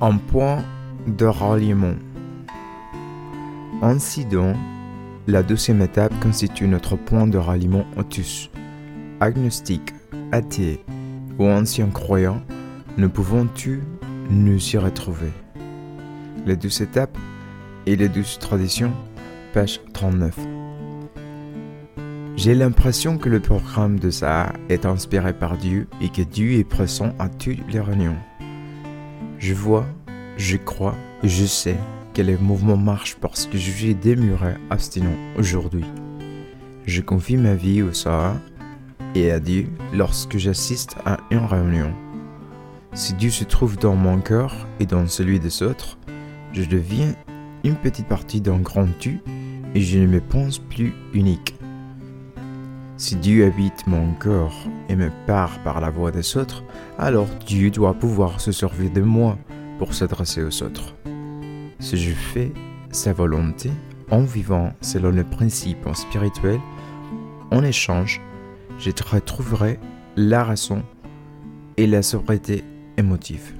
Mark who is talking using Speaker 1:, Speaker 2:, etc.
Speaker 1: Un point de ralliement. Ainsi donc, la deuxième étape constitue notre point de ralliement au tous. Agnostique, athée ou ancien croyant, ne pouvons-tu nous y retrouver? Les douze étapes et les douze traditions, page 39. J'ai l'impression que le programme de ça est inspiré par Dieu et que Dieu est présent à toutes les réunions. Je vois, je crois je sais que les mouvements marchent parce que je suis démuré abstinent aujourd'hui. Je confie ma vie au Sahara et à Dieu lorsque j'assiste à une réunion. Si Dieu se trouve dans mon cœur et dans celui des autres, je deviens une petite partie d'un grand tu et je ne me pense plus unique. Si Dieu habite mon cœur et me parle par la voix des autres, alors Dieu doit pouvoir se servir de moi pour s'adresser aux autres. Si je fais sa volonté en vivant selon le principe spirituel, en échange, je retrouverai la raison et la sobriété émotive.